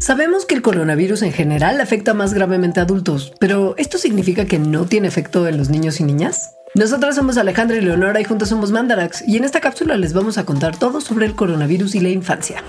Sabemos que el coronavirus en general afecta más gravemente a adultos, pero ¿esto significa que no tiene efecto en los niños y niñas? Nosotras somos Alejandra y Leonora y juntos somos Mandarax y en esta cápsula les vamos a contar todo sobre el coronavirus y la infancia.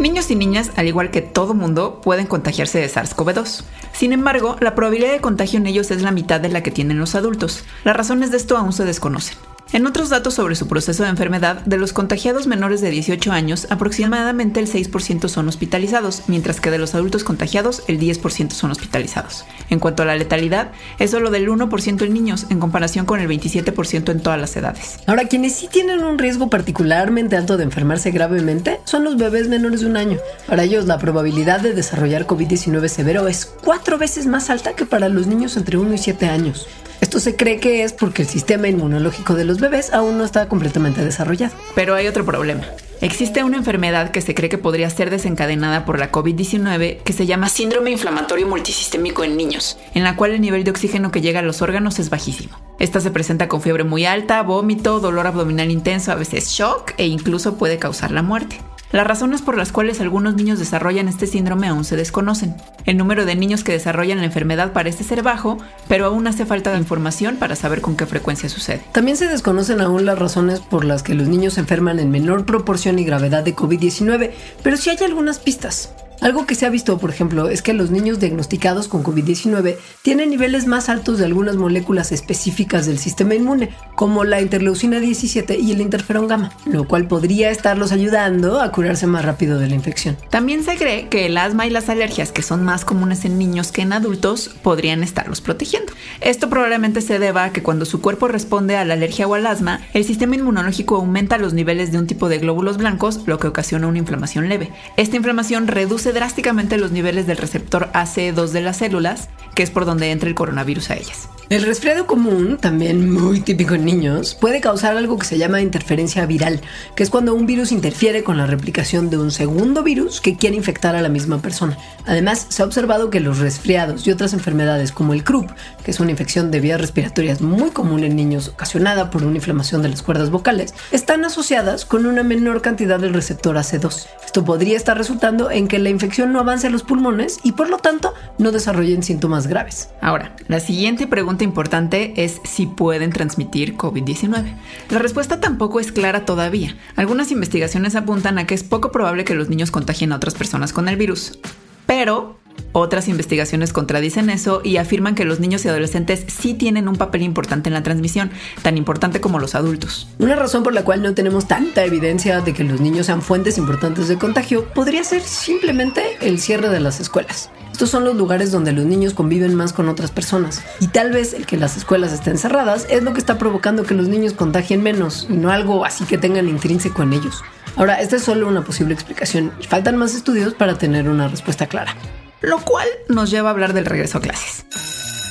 Niños y niñas, al igual que todo mundo, pueden contagiarse de SARS-CoV-2. Sin embargo, la probabilidad de contagio en ellos es la mitad de la que tienen los adultos. Las razones de esto aún se desconocen. En otros datos sobre su proceso de enfermedad, de los contagiados menores de 18 años, aproximadamente el 6% son hospitalizados, mientras que de los adultos contagiados, el 10% son hospitalizados. En cuanto a la letalidad, es solo del 1% en niños, en comparación con el 27% en todas las edades. Ahora, quienes sí tienen un riesgo particularmente alto de enfermarse gravemente son los bebés menores de un año. Para ellos, la probabilidad de desarrollar COVID-19 severo es cuatro veces más alta que para los niños entre 1 y 7 años. Esto se cree que es porque el sistema inmunológico de los bebés aún no está completamente desarrollado. Pero hay otro problema. Existe una enfermedad que se cree que podría ser desencadenada por la COVID-19 que se llama síndrome inflamatorio multisistémico en niños, en la cual el nivel de oxígeno que llega a los órganos es bajísimo. Esta se presenta con fiebre muy alta, vómito, dolor abdominal intenso, a veces shock e incluso puede causar la muerte. Las razones por las cuales algunos niños desarrollan este síndrome aún se desconocen. El número de niños que desarrollan la enfermedad parece ser bajo, pero aún hace falta información para saber con qué frecuencia sucede. También se desconocen aún las razones por las que los niños se enferman en menor proporción y gravedad de COVID-19, pero sí hay algunas pistas. Algo que se ha visto, por ejemplo, es que los niños diagnosticados con COVID-19 tienen niveles más altos de algunas moléculas específicas del sistema inmune, como la interleucina 17 y el interferón gamma, lo cual podría estarlos ayudando a curarse más rápido de la infección. También se cree que el asma y las alergias, que son más comunes en niños que en adultos, podrían estarlos protegiendo. Esto probablemente se deba a que cuando su cuerpo responde a la alergia o al asma, el sistema inmunológico aumenta los niveles de un tipo de glóbulos blancos, lo que ocasiona una inflamación leve. Esta inflamación reduce drásticamente los niveles del receptor AC2 de las células, que es por donde entra el coronavirus a ellas. El resfriado común, también muy típico en niños, puede causar algo que se llama interferencia viral, que es cuando un virus interfiere con la replicación de un segundo virus que quiere infectar a la misma persona. Además, se ha observado que los resfriados y otras enfermedades como el croup, que es una infección de vías respiratorias muy común en niños ocasionada por una inflamación de las cuerdas vocales, están asociadas con una menor cantidad del receptor AC2. Esto podría estar resultando en que la infección no avance a los pulmones y por lo tanto no desarrollen síntomas graves. Ahora, la siguiente pregunta importante es si pueden transmitir COVID-19. La respuesta tampoco es clara todavía. Algunas investigaciones apuntan a que es poco probable que los niños contagien a otras personas con el virus. Pero otras investigaciones contradicen eso y afirman que los niños y adolescentes sí tienen un papel importante en la transmisión, tan importante como los adultos. Una razón por la cual no tenemos tanta evidencia de que los niños sean fuentes importantes de contagio podría ser simplemente el cierre de las escuelas. Estos son los lugares donde los niños conviven más con otras personas. Y tal vez el que las escuelas estén cerradas es lo que está provocando que los niños contagien menos y no algo así que tengan intrínseco en ellos. Ahora, esta es solo una posible explicación y faltan más estudios para tener una respuesta clara. Lo cual nos lleva a hablar del regreso a clases.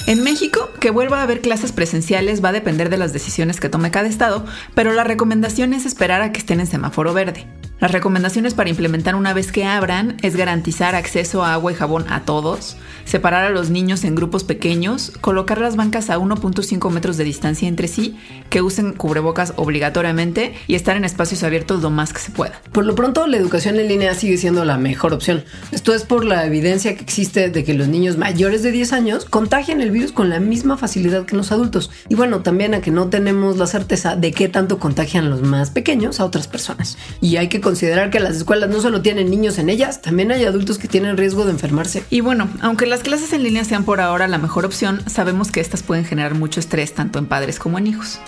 En México, que vuelva a haber clases presenciales va a depender de las decisiones que tome cada estado, pero la recomendación es esperar a que estén en semáforo verde. Las recomendaciones para implementar una vez que abran es garantizar acceso a agua y jabón a todos, separar a los niños en grupos pequeños, colocar las bancas a 1.5 metros de distancia entre sí, que usen cubrebocas obligatoriamente y estar en espacios abiertos lo más que se pueda. Por lo pronto, la educación en línea sigue siendo la mejor opción. Esto es por la evidencia que existe de que los niños mayores de 10 años contagian el virus con la misma facilidad que los adultos. Y bueno, también a que no tenemos la certeza de qué tanto contagian los más pequeños a otras personas. Y hay que considerar que las escuelas no solo tienen niños en ellas, también hay adultos que tienen riesgo de enfermarse. Y bueno, aunque las clases en línea sean por ahora la mejor opción, sabemos que estas pueden generar mucho estrés tanto en padres como en hijos.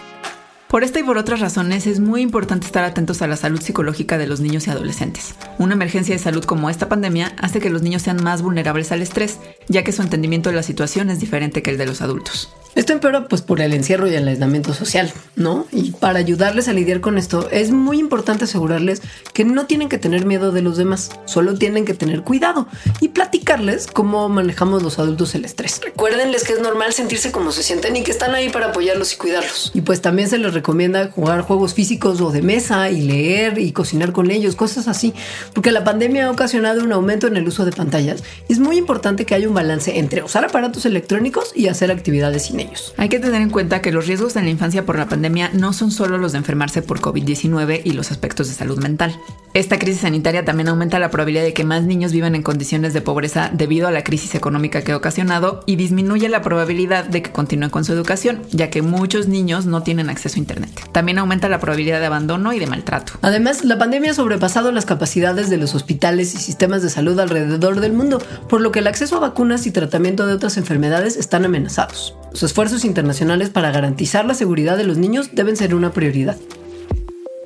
Por esta y por otras razones es muy importante estar atentos a la salud psicológica de los niños y adolescentes. Una emergencia de salud como esta pandemia hace que los niños sean más vulnerables al estrés, ya que su entendimiento de la situación es diferente que el de los adultos. Esto empeora pues por el encierro y el aislamiento social, ¿no? Y para ayudarles a lidiar con esto es muy importante asegurarles que no tienen que tener miedo de los demás, solo tienen que tener cuidado y platicarles cómo manejamos los adultos el estrés. Recuérdenles que es normal sentirse como se sienten y que están ahí para apoyarlos y cuidarlos. Y pues también se les recomienda jugar juegos físicos o de mesa y leer y cocinar con ellos, cosas así, porque la pandemia ha ocasionado un aumento en el uso de pantallas es muy importante que haya un balance entre usar aparatos electrónicos y hacer actividades sin ellos. Hay que tener en cuenta que los riesgos en la infancia por la pandemia no son solo los de enfermarse por COVID-19 y los aspectos de salud mental. Esta crisis sanitaria también aumenta la probabilidad de que más niños vivan en condiciones de pobreza debido a la crisis económica que ha ocasionado y disminuye la probabilidad de que continúen con su educación, ya que muchos niños no tienen acceso a Internet. También aumenta la probabilidad de abandono y de maltrato. Además, la pandemia ha sobrepasado las capacidades de los hospitales y sistemas de salud alrededor del mundo, por lo que el acceso a vacunas y tratamiento de otras enfermedades están amenazados. Los esfuerzos internacionales para garantizar la seguridad de los niños deben ser una prioridad.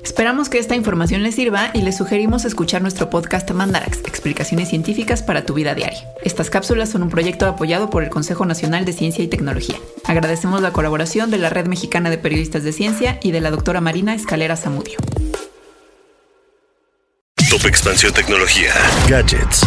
Esperamos que esta información les sirva y les sugerimos escuchar nuestro podcast Mandarax, explicaciones científicas para tu vida diaria. Estas cápsulas son un proyecto apoyado por el Consejo Nacional de Ciencia y Tecnología. Agradecemos la colaboración de la Red Mexicana de Periodistas de Ciencia y de la doctora Marina Escalera Zamudio. Top Expansión Tecnología. Gadgets